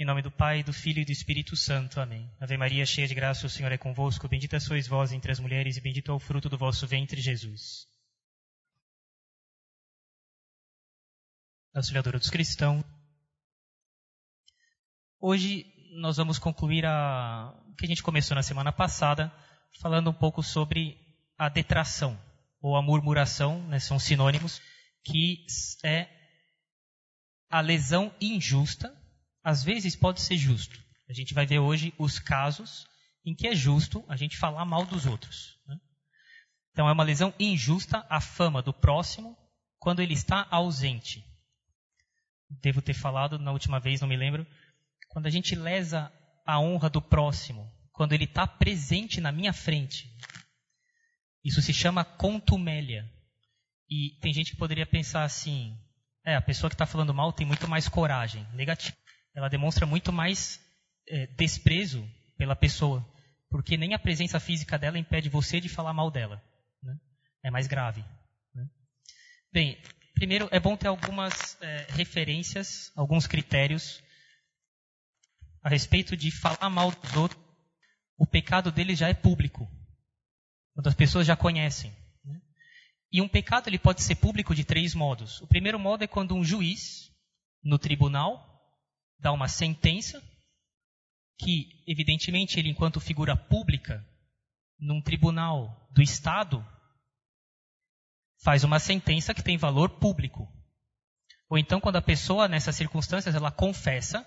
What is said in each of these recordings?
Em nome do Pai, do Filho e do Espírito Santo. Amém. Ave Maria, cheia de graça, o Senhor é convosco. Bendita sois vós entre as mulheres e bendito é o fruto do vosso ventre, Jesus. Auxiliadora dos cristãos. Hoje nós vamos concluir a, o que a gente começou na semana passada, falando um pouco sobre a detração ou a murmuração, né, são sinônimos, que é a lesão injusta às vezes pode ser justo. A gente vai ver hoje os casos em que é justo a gente falar mal dos outros. Né? Então é uma lesão injusta à fama do próximo quando ele está ausente. Devo ter falado na última vez, não me lembro. Quando a gente lesa a honra do próximo, quando ele está presente na minha frente. Isso se chama contumélia. E tem gente que poderia pensar assim: é, a pessoa que está falando mal tem muito mais coragem. Negativo ela demonstra muito mais é, desprezo pela pessoa, porque nem a presença física dela impede você de falar mal dela. Né? É mais grave. Né? Bem, primeiro é bom ter algumas é, referências, alguns critérios a respeito de falar mal dos outros. O pecado deles já é público, quando as pessoas já conhecem. Né? E um pecado ele pode ser público de três modos. O primeiro modo é quando um juiz, no tribunal, dá uma sentença que, evidentemente, ele, enquanto figura pública, num tribunal do Estado, faz uma sentença que tem valor público. Ou então, quando a pessoa, nessas circunstâncias, ela confessa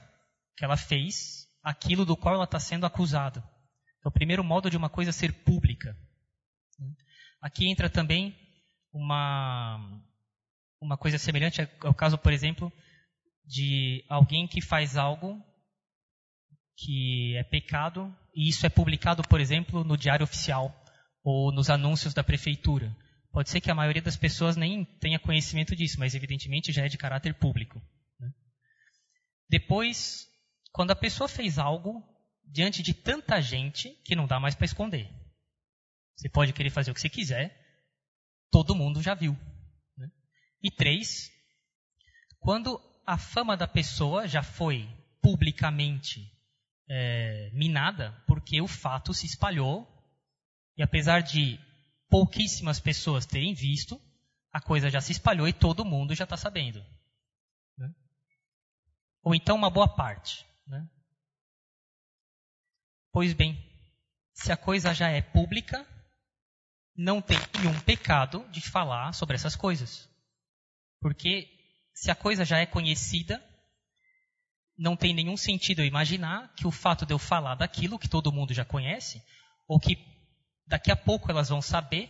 que ela fez aquilo do qual ela está sendo acusada. É o primeiro modo de uma coisa ser pública. Aqui entra também uma, uma coisa semelhante ao caso, por exemplo, de alguém que faz algo que é pecado e isso é publicado, por exemplo, no diário oficial ou nos anúncios da prefeitura. Pode ser que a maioria das pessoas nem tenha conhecimento disso, mas evidentemente já é de caráter público. Né? Depois, quando a pessoa fez algo diante de tanta gente que não dá mais para esconder. Você pode querer fazer o que você quiser, todo mundo já viu. Né? E três, quando a fama da pessoa já foi publicamente é, minada, porque o fato se espalhou, e apesar de pouquíssimas pessoas terem visto, a coisa já se espalhou e todo mundo já está sabendo. Né? Ou então uma boa parte. Né? Pois bem, se a coisa já é pública, não tem nenhum pecado de falar sobre essas coisas. Porque se a coisa já é conhecida, não tem nenhum sentido eu imaginar que o fato de eu falar daquilo que todo mundo já conhece, ou que daqui a pouco elas vão saber,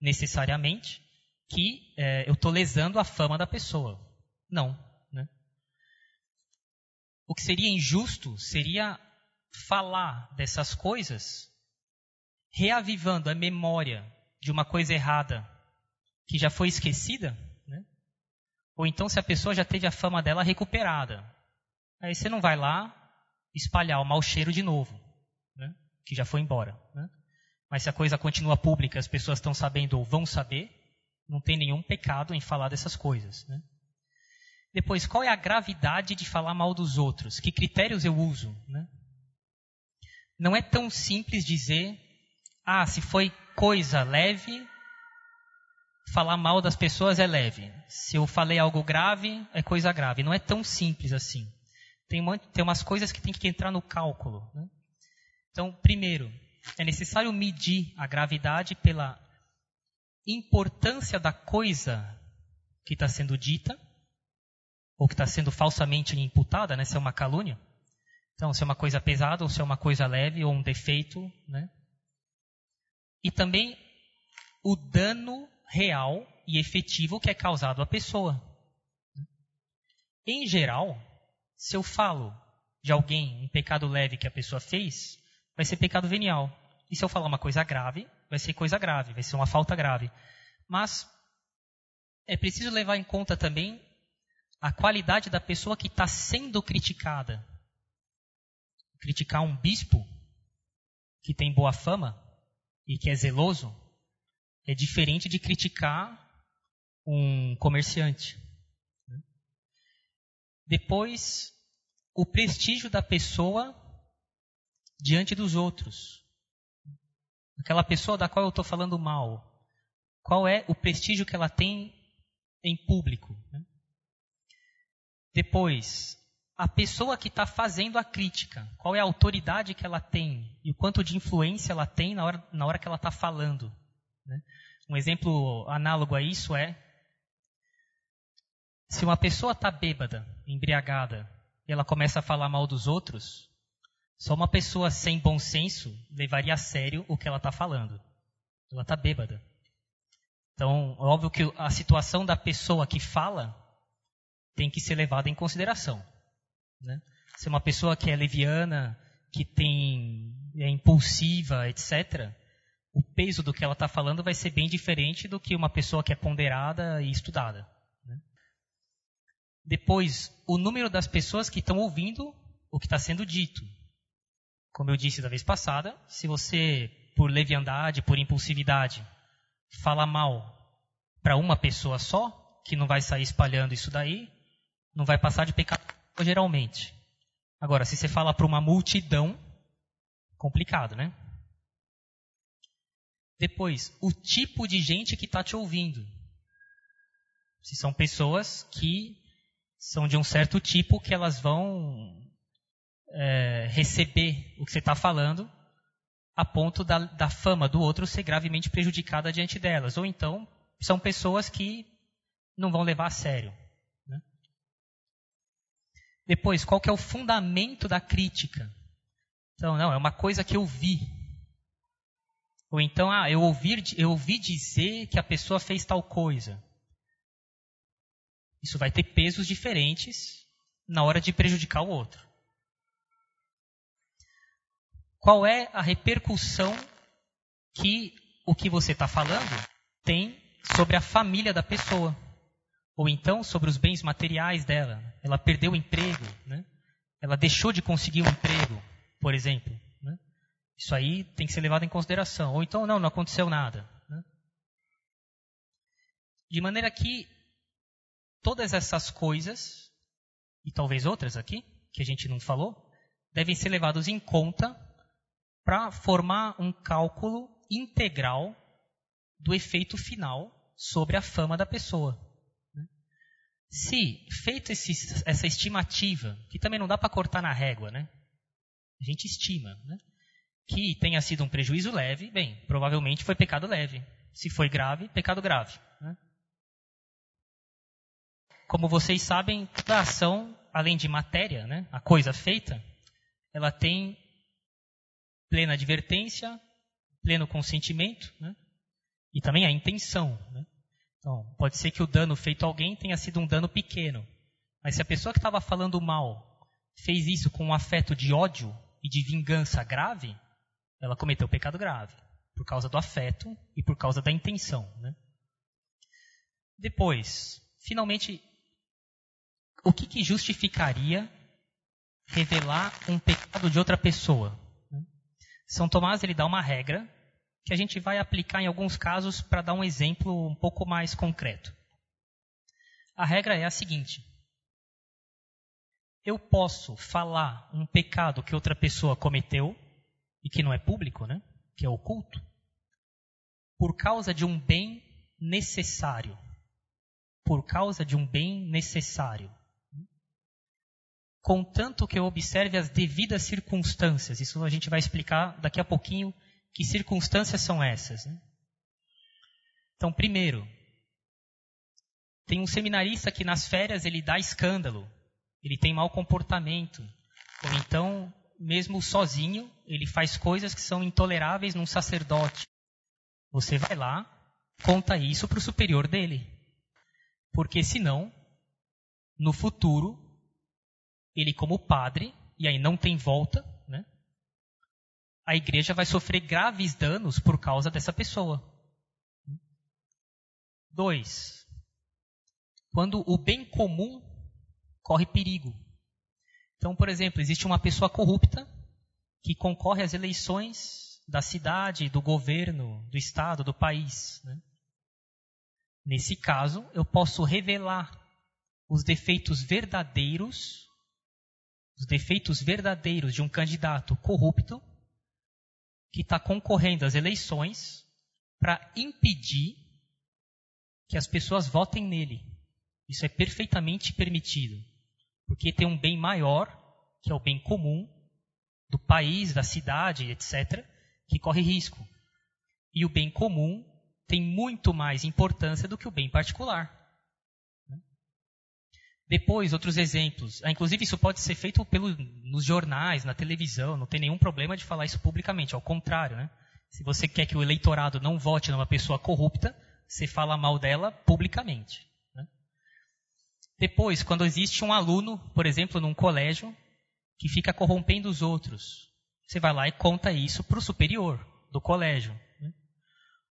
necessariamente, que é, eu estou lesando a fama da pessoa. Não. Né? O que seria injusto seria falar dessas coisas, reavivando a memória de uma coisa errada que já foi esquecida, ou então se a pessoa já teve a fama dela recuperada. Aí você não vai lá espalhar o mau cheiro de novo, né? que já foi embora. Né? Mas se a coisa continua pública, as pessoas estão sabendo ou vão saber, não tem nenhum pecado em falar dessas coisas. Né? Depois, qual é a gravidade de falar mal dos outros? Que critérios eu uso? Né? Não é tão simples dizer, ah, se foi coisa leve, falar mal das pessoas é leve. Se eu falei algo grave, é coisa grave. Não é tão simples assim. Tem, uma, tem umas coisas que tem que entrar no cálculo. Né? Então, primeiro, é necessário medir a gravidade pela importância da coisa que está sendo dita, ou que está sendo falsamente imputada, né? se é uma calúnia. Então, se é uma coisa pesada, ou se é uma coisa leve, ou um defeito. Né? E também o dano real e efetivo que é causado à pessoa. Em geral, se eu falo de alguém, um pecado leve que a pessoa fez, vai ser pecado venial. E se eu falar uma coisa grave, vai ser coisa grave, vai ser uma falta grave. Mas é preciso levar em conta também a qualidade da pessoa que está sendo criticada. Criticar um bispo que tem boa fama e que é zeloso é diferente de criticar um comerciante. Depois, o prestígio da pessoa diante dos outros. Aquela pessoa da qual eu estou falando mal. Qual é o prestígio que ela tem em público? Né? Depois, a pessoa que está fazendo a crítica. Qual é a autoridade que ela tem e o quanto de influência ela tem na hora, na hora que ela está falando. Né? Um exemplo análogo a isso é se uma pessoa está bêbada, embriagada, e ela começa a falar mal dos outros, só uma pessoa sem bom senso levaria a sério o que ela está falando. Ela está bêbada. Então, óbvio que a situação da pessoa que fala tem que ser levada em consideração. Né? Se é uma pessoa que é leviana, que tem é impulsiva, etc., o peso do que ela está falando vai ser bem diferente do que uma pessoa que é ponderada e estudada. Né? Depois, o número das pessoas que estão ouvindo o que está sendo dito. Como eu disse da vez passada, se você, por leviandade, por impulsividade, fala mal para uma pessoa só, que não vai sair espalhando isso daí, não vai passar de pecado geralmente. Agora, se você fala para uma multidão, complicado, né? Depois, o tipo de gente que está te ouvindo. Se são pessoas que são de um certo tipo que elas vão é, receber o que você está falando a ponto da, da fama do outro ser gravemente prejudicada diante delas. Ou então, são pessoas que não vão levar a sério. Né? Depois, qual que é o fundamento da crítica? Então, não, é uma coisa que eu vi. Ou então, ah, eu ouvi, eu ouvi dizer que a pessoa fez tal coisa. Isso vai ter pesos diferentes na hora de prejudicar o outro. Qual é a repercussão que o que você está falando tem sobre a família da pessoa? Ou então sobre os bens materiais dela? Ela perdeu o emprego, né? ela deixou de conseguir um emprego, por exemplo. Isso aí tem que ser levado em consideração. Ou então, não, não aconteceu nada. Né? De maneira que todas essas coisas, e talvez outras aqui, que a gente não falou, devem ser levados em conta para formar um cálculo integral do efeito final sobre a fama da pessoa. Né? Se, esse, essa estimativa, que também não dá para cortar na régua, né? A gente estima, né? Que tenha sido um prejuízo leve, bem, provavelmente foi pecado leve. Se foi grave, pecado grave. Né? Como vocês sabem, toda ação, além de matéria, né, a coisa feita, ela tem plena advertência, pleno consentimento né, e também a intenção. Né? Então, pode ser que o dano feito a alguém tenha sido um dano pequeno, mas se a pessoa que estava falando mal fez isso com um afeto de ódio e de vingança grave, ela cometeu pecado grave, por causa do afeto e por causa da intenção. Né? Depois, finalmente, o que, que, justificaria revelar um pecado de outra pessoa? Né? São Tomás ele dá uma regra que a gente vai aplicar em alguns casos para dar um exemplo um pouco mais concreto. A regra é a seguinte: eu posso falar um pecado que outra pessoa cometeu e que não é público, né? que é oculto, por causa de um bem necessário. Por causa de um bem necessário. Contanto que eu observe as devidas circunstâncias. Isso a gente vai explicar daqui a pouquinho que circunstâncias são essas. Né? Então, primeiro, tem um seminarista que nas férias ele dá escândalo, ele tem mau comportamento, ou então mesmo sozinho, ele faz coisas que são intoleráveis num sacerdote. Você vai lá, conta isso para o superior dele. Porque senão, no futuro, ele como padre, e aí não tem volta, né? A igreja vai sofrer graves danos por causa dessa pessoa. Dois, quando o bem comum corre perigo. Então, por exemplo, existe uma pessoa corrupta que concorre às eleições da cidade, do governo, do estado, do país. Né? Nesse caso, eu posso revelar os defeitos verdadeiros os defeitos verdadeiros de um candidato corrupto que está concorrendo às eleições para impedir que as pessoas votem nele. Isso é perfeitamente permitido, porque tem um bem maior, que é o bem comum do país, da cidade, etc., que corre risco. E o bem comum tem muito mais importância do que o bem particular. Depois, outros exemplos. Ah, inclusive, isso pode ser feito pelo, nos jornais, na televisão, não tem nenhum problema de falar isso publicamente, ao contrário. Né? Se você quer que o eleitorado não vote numa pessoa corrupta, você fala mal dela publicamente. Né? Depois, quando existe um aluno, por exemplo, num colégio, que fica corrompendo os outros, você vai lá e conta isso para o superior do colégio. Né?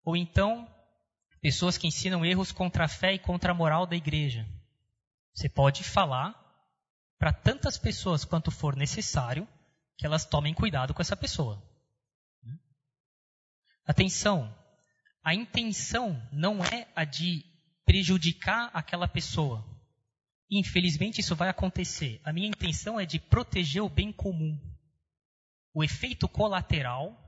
Ou então, pessoas que ensinam erros contra a fé e contra a moral da igreja. Você pode falar para tantas pessoas quanto for necessário que elas tomem cuidado com essa pessoa. Atenção, a intenção não é a de prejudicar aquela pessoa. Infelizmente isso vai acontecer. A minha intenção é de proteger o bem comum. O efeito colateral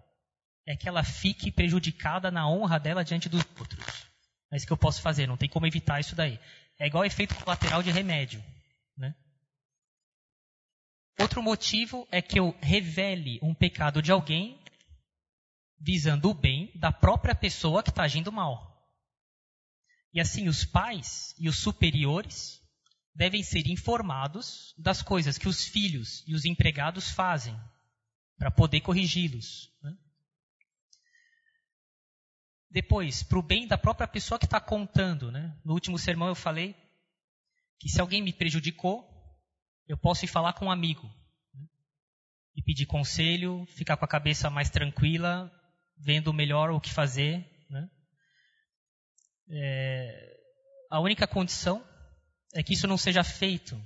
é que ela fique prejudicada na honra dela diante dos outros. É isso que eu posso fazer, não tem como evitar isso daí. É igual efeito colateral de remédio. Né? Outro motivo é que eu revele um pecado de alguém visando o bem da própria pessoa que está agindo mal. E assim, os pais e os superiores devem ser informados das coisas que os filhos e os empregados fazem para poder corrigi-los. Né? Depois, para o bem da própria pessoa que está contando. Né? No último sermão eu falei que se alguém me prejudicou, eu posso ir falar com um amigo. Né? E pedir conselho, ficar com a cabeça mais tranquila, vendo melhor o que fazer. Né? É, a única condição é que isso não seja feito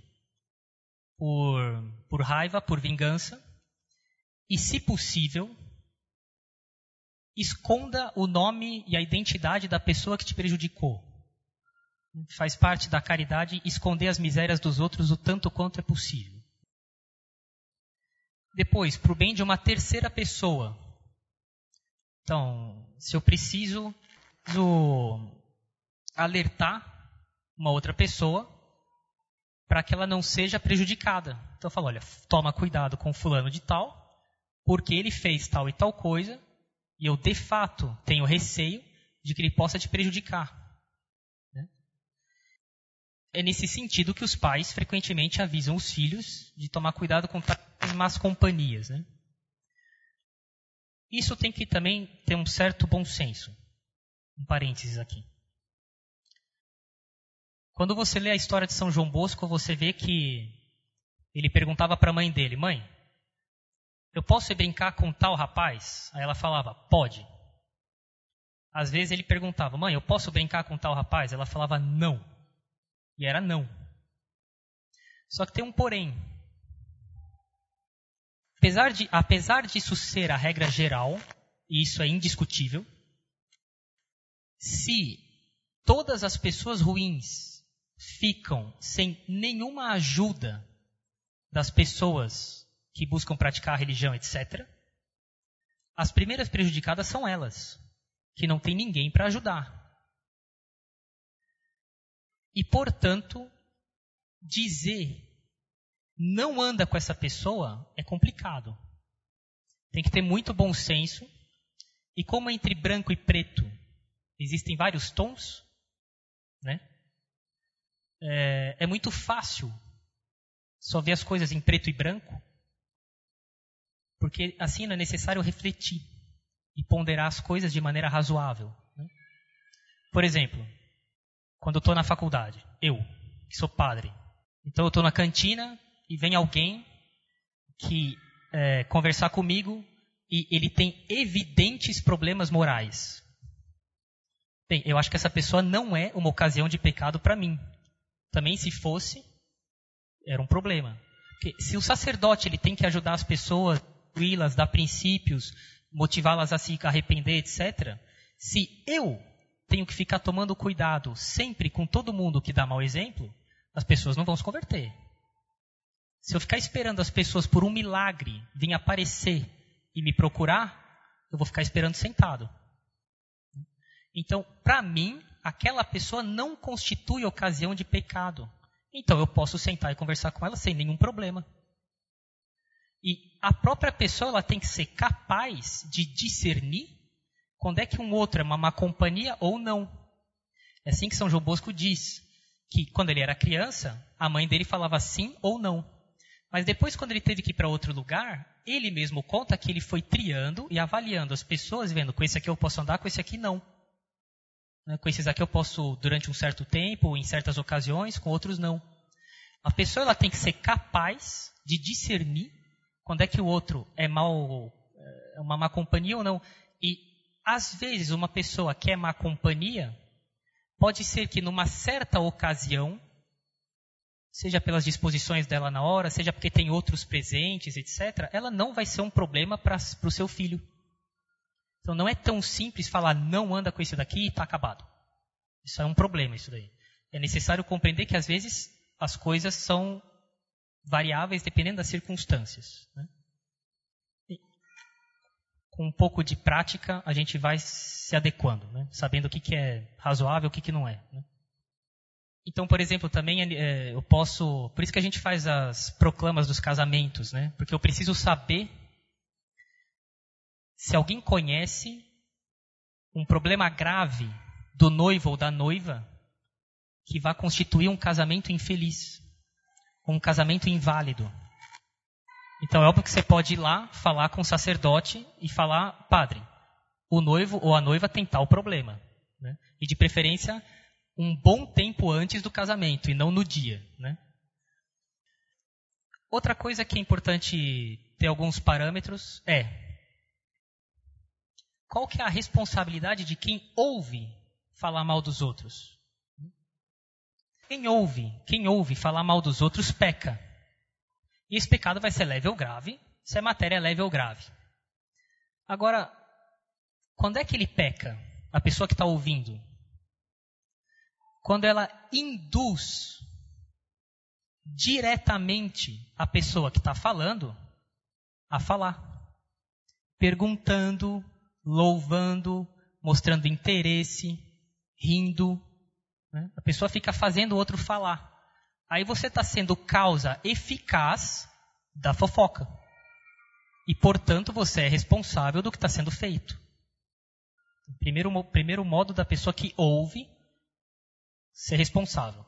por, por raiva, por vingança, e, se possível, esconda o nome e a identidade da pessoa que te prejudicou. Faz parte da caridade esconder as misérias dos outros o tanto quanto é possível. Depois, para o bem de uma terceira pessoa. Então, se eu preciso, preciso alertar uma outra pessoa para que ela não seja prejudicada. Então falo, olha, toma cuidado com fulano de tal, porque ele fez tal e tal coisa, e eu, de fato, tenho receio de que ele possa te prejudicar. Né? É nesse sentido que os pais frequentemente avisam os filhos de tomar cuidado com as más companhias. Né? Isso tem que também ter um certo bom senso. Um parênteses aqui. Quando você lê a história de São João Bosco, você vê que ele perguntava para a mãe dele: Mãe, eu posso ir brincar com tal rapaz? Aí ela falava, pode. Às vezes ele perguntava, mãe, eu posso brincar com tal rapaz? Ela falava, não. E era não. Só que tem um porém. Apesar, de, apesar disso ser a regra geral, e isso é indiscutível, se todas as pessoas ruins ficam sem nenhuma ajuda das pessoas que buscam praticar a religião, etc., as primeiras prejudicadas são elas, que não tem ninguém para ajudar. E, portanto, dizer não anda com essa pessoa é complicado. Tem que ter muito bom senso. E como entre branco e preto existem vários tons, né? É, é muito fácil só ver as coisas em preto e branco porque assim não é necessário refletir e ponderar as coisas de maneira razoável. Né? Por exemplo, quando eu estou na faculdade, eu, que sou padre, então eu estou na cantina e vem alguém que é, conversar comigo e ele tem evidentes problemas morais. Bem, eu acho que essa pessoa não é uma ocasião de pecado para mim. Também se fosse, era um problema. Porque se o sacerdote ele tem que ajudar as pessoas instruí-las, dar princípios, motivá-las a se arrepender, etc. Se eu tenho que ficar tomando cuidado sempre com todo mundo que dá mau exemplo, as pessoas não vão se converter. Se eu ficar esperando as pessoas por um milagre vir aparecer e me procurar, eu vou ficar esperando sentado. Então, para mim, aquela pessoa não constitui ocasião de pecado. Então, eu posso sentar e conversar com ela sem nenhum problema. E a própria pessoa ela tem que ser capaz de discernir quando é que um outro é uma má companhia ou não. É assim que São João Bosco diz que quando ele era criança, a mãe dele falava sim ou não. Mas depois, quando ele teve que ir para outro lugar, ele mesmo conta que ele foi triando e avaliando as pessoas, vendo com esse aqui eu posso andar, com esse aqui não. Né, com esses aqui eu posso durante um certo tempo, em certas ocasiões, com outros não. A pessoa ela tem que ser capaz de discernir quando é que o outro é mal, é uma má companhia ou não. E às vezes uma pessoa que é má companhia pode ser que numa certa ocasião seja pelas disposições dela na hora, seja porque tem outros presentes, etc., ela não vai ser um problema para o seu filho. Então não é tão simples falar não anda com isso daqui e está acabado. Isso é um problema, isso daí. É necessário compreender que às vezes as coisas são variáveis dependendo das circunstâncias. Né? com um pouco de prática a gente vai se adequando, né? sabendo o que, que é razoável o que, que não é. Né? Então, por exemplo, também é, eu posso. Por isso que a gente faz as proclamas dos casamentos, né? Porque eu preciso saber se alguém conhece um problema grave do noivo ou da noiva que vai constituir um casamento infeliz, um casamento inválido. Então é óbvio que você pode ir lá falar com o sacerdote e falar, padre, o noivo ou a noiva tem tal problema. Né? E de preferência um bom tempo antes do casamento e não no dia, né? Outra coisa que é importante ter alguns parâmetros é qual que é a responsabilidade de quem ouve falar mal dos outros? Quem ouve, quem ouve falar mal dos outros peca. E esse pecado vai ser leve ou grave, se a matéria é leve ou grave. Agora, quando é que ele peca? A pessoa que está ouvindo quando ela induz diretamente a pessoa que está falando a falar, perguntando, louvando, mostrando interesse, rindo. Né? A pessoa fica fazendo o outro falar. Aí você está sendo causa eficaz da fofoca. E, portanto, você é responsável do que está sendo feito. Primeiro, primeiro modo da pessoa que ouve ser responsável.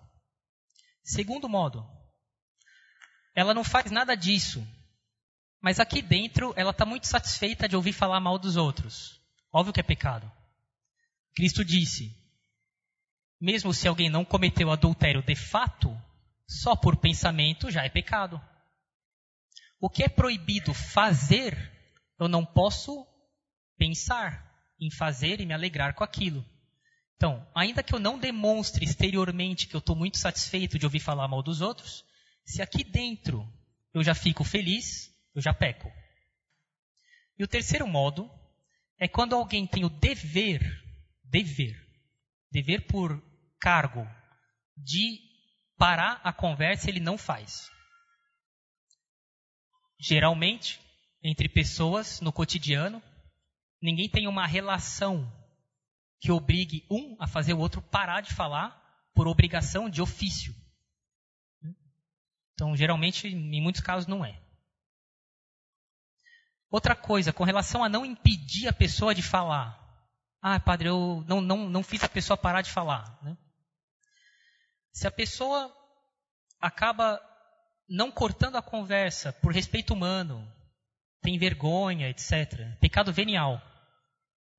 Segundo modo, ela não faz nada disso, mas aqui dentro ela está muito satisfeita de ouvir falar mal dos outros. Óbvio que é pecado. Cristo disse: mesmo se alguém não cometeu adultério de fato, só por pensamento já é pecado. O que é proibido fazer, eu não posso pensar em fazer e me alegrar com aquilo. Então, ainda que eu não demonstre exteriormente que eu estou muito satisfeito de ouvir falar mal dos outros, se aqui dentro eu já fico feliz, eu já peco. E o terceiro modo é quando alguém tem o dever, dever, dever por cargo de parar a conversa, ele não faz. Geralmente, entre pessoas no cotidiano, ninguém tem uma relação que obrigue um a fazer o outro parar de falar por obrigação de ofício. Então, geralmente, em muitos casos, não é. Outra coisa, com relação a não impedir a pessoa de falar. Ah, padre, eu não, não, não fiz a pessoa parar de falar. Né? Se a pessoa acaba não cortando a conversa por respeito humano, tem vergonha, etc. Pecado venial.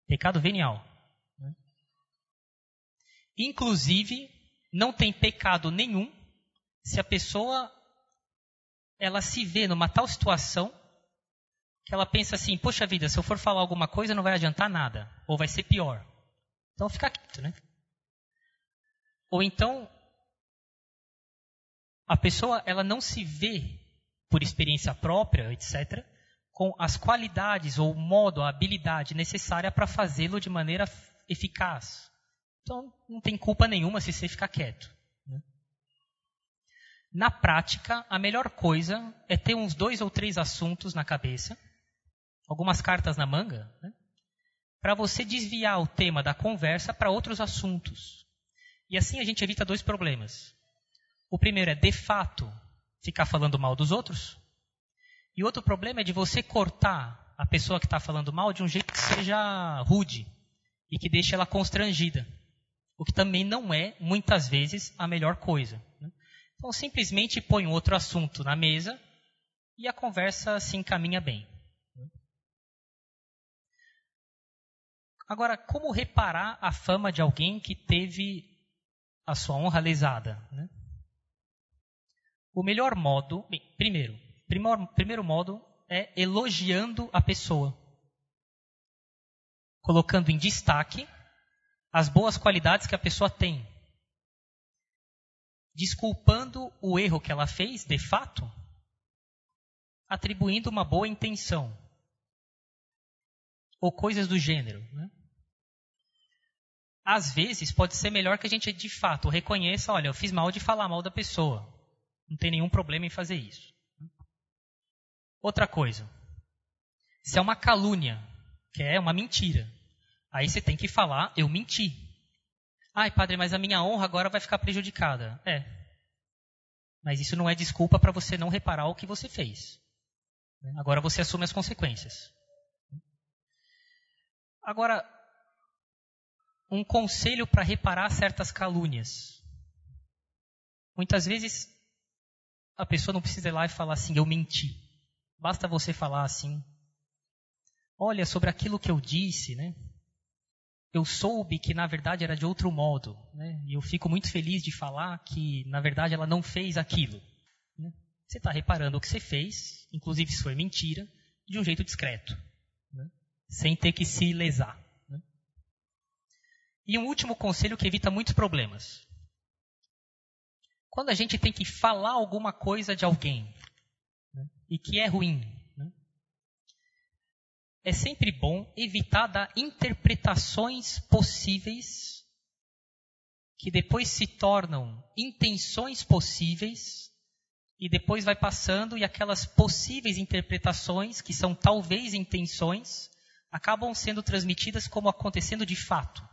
Pecado venial. Inclusive, não tem pecado nenhum se a pessoa ela se vê numa tal situação que ela pensa assim: poxa vida, se eu for falar alguma coisa não vai adiantar nada, ou vai ser pior. Então fica quieto, né? Ou então a pessoa ela não se vê por experiência própria, etc, com as qualidades ou o modo, a habilidade necessária para fazê-lo de maneira eficaz. Então, não tem culpa nenhuma se você ficar quieto. Né? Na prática, a melhor coisa é ter uns dois ou três assuntos na cabeça, algumas cartas na manga, né? para você desviar o tema da conversa para outros assuntos. E assim a gente evita dois problemas. O primeiro é, de fato, ficar falando mal dos outros. E outro problema é de você cortar a pessoa que está falando mal de um jeito que seja rude e que deixe ela constrangida. O que também não é, muitas vezes, a melhor coisa. Né? Então, simplesmente põe um outro assunto na mesa e a conversa se encaminha bem. Agora, como reparar a fama de alguém que teve a sua honra lesada? Né? O melhor modo, bem, primeiro, primeiro, primeiro modo é elogiando a pessoa, colocando em destaque as boas qualidades que a pessoa tem, desculpando o erro que ela fez, de fato, atribuindo uma boa intenção ou coisas do gênero. Né? Às vezes pode ser melhor que a gente de fato reconheça, olha, eu fiz mal de falar mal da pessoa. Não tem nenhum problema em fazer isso. Outra coisa, se é uma calúnia, que é uma mentira, aí você tem que falar, eu menti. Ai, padre, mas a minha honra agora vai ficar prejudicada. É. Mas isso não é desculpa para você não reparar o que você fez. Agora você assume as consequências. Agora, um conselho para reparar certas calúnias. Muitas vezes a pessoa não precisa ir lá e falar assim, eu menti. Basta você falar assim, olha, sobre aquilo que eu disse, né? Eu soube que na verdade era de outro modo, né? E eu fico muito feliz de falar que na verdade ela não fez aquilo. Né? Você está reparando o que você fez, inclusive se foi mentira, de um jeito discreto sem ter que se lesar. Né? E um último conselho que evita muitos problemas. Quando a gente tem que falar alguma coisa de alguém né, e que é ruim, né, é sempre bom evitar dar interpretações possíveis que depois se tornam intenções possíveis e depois vai passando e aquelas possíveis interpretações que são talvez intenções acabam sendo transmitidas como acontecendo de fato.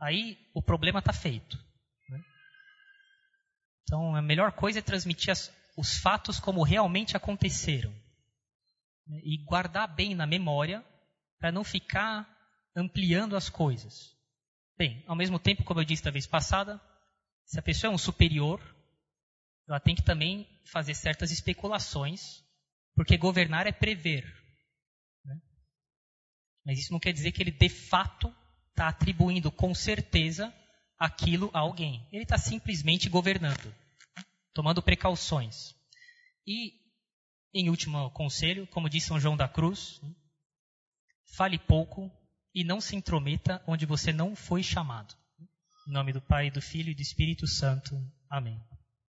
Aí o problema está feito. Né? Então a melhor coisa é transmitir as, os fatos como realmente aconteceram. Né? E guardar bem na memória para não ficar ampliando as coisas. Bem, ao mesmo tempo, como eu disse da vez passada, se a pessoa é um superior, ela tem que também fazer certas especulações, porque governar é prever. Mas isso não quer dizer que ele de fato está atribuindo com certeza aquilo a alguém. Ele está simplesmente governando, tomando precauções. E, em último conselho, como disse São João da Cruz, fale pouco e não se intrometa onde você não foi chamado. Em nome do Pai, do Filho e do Espírito Santo. Amém.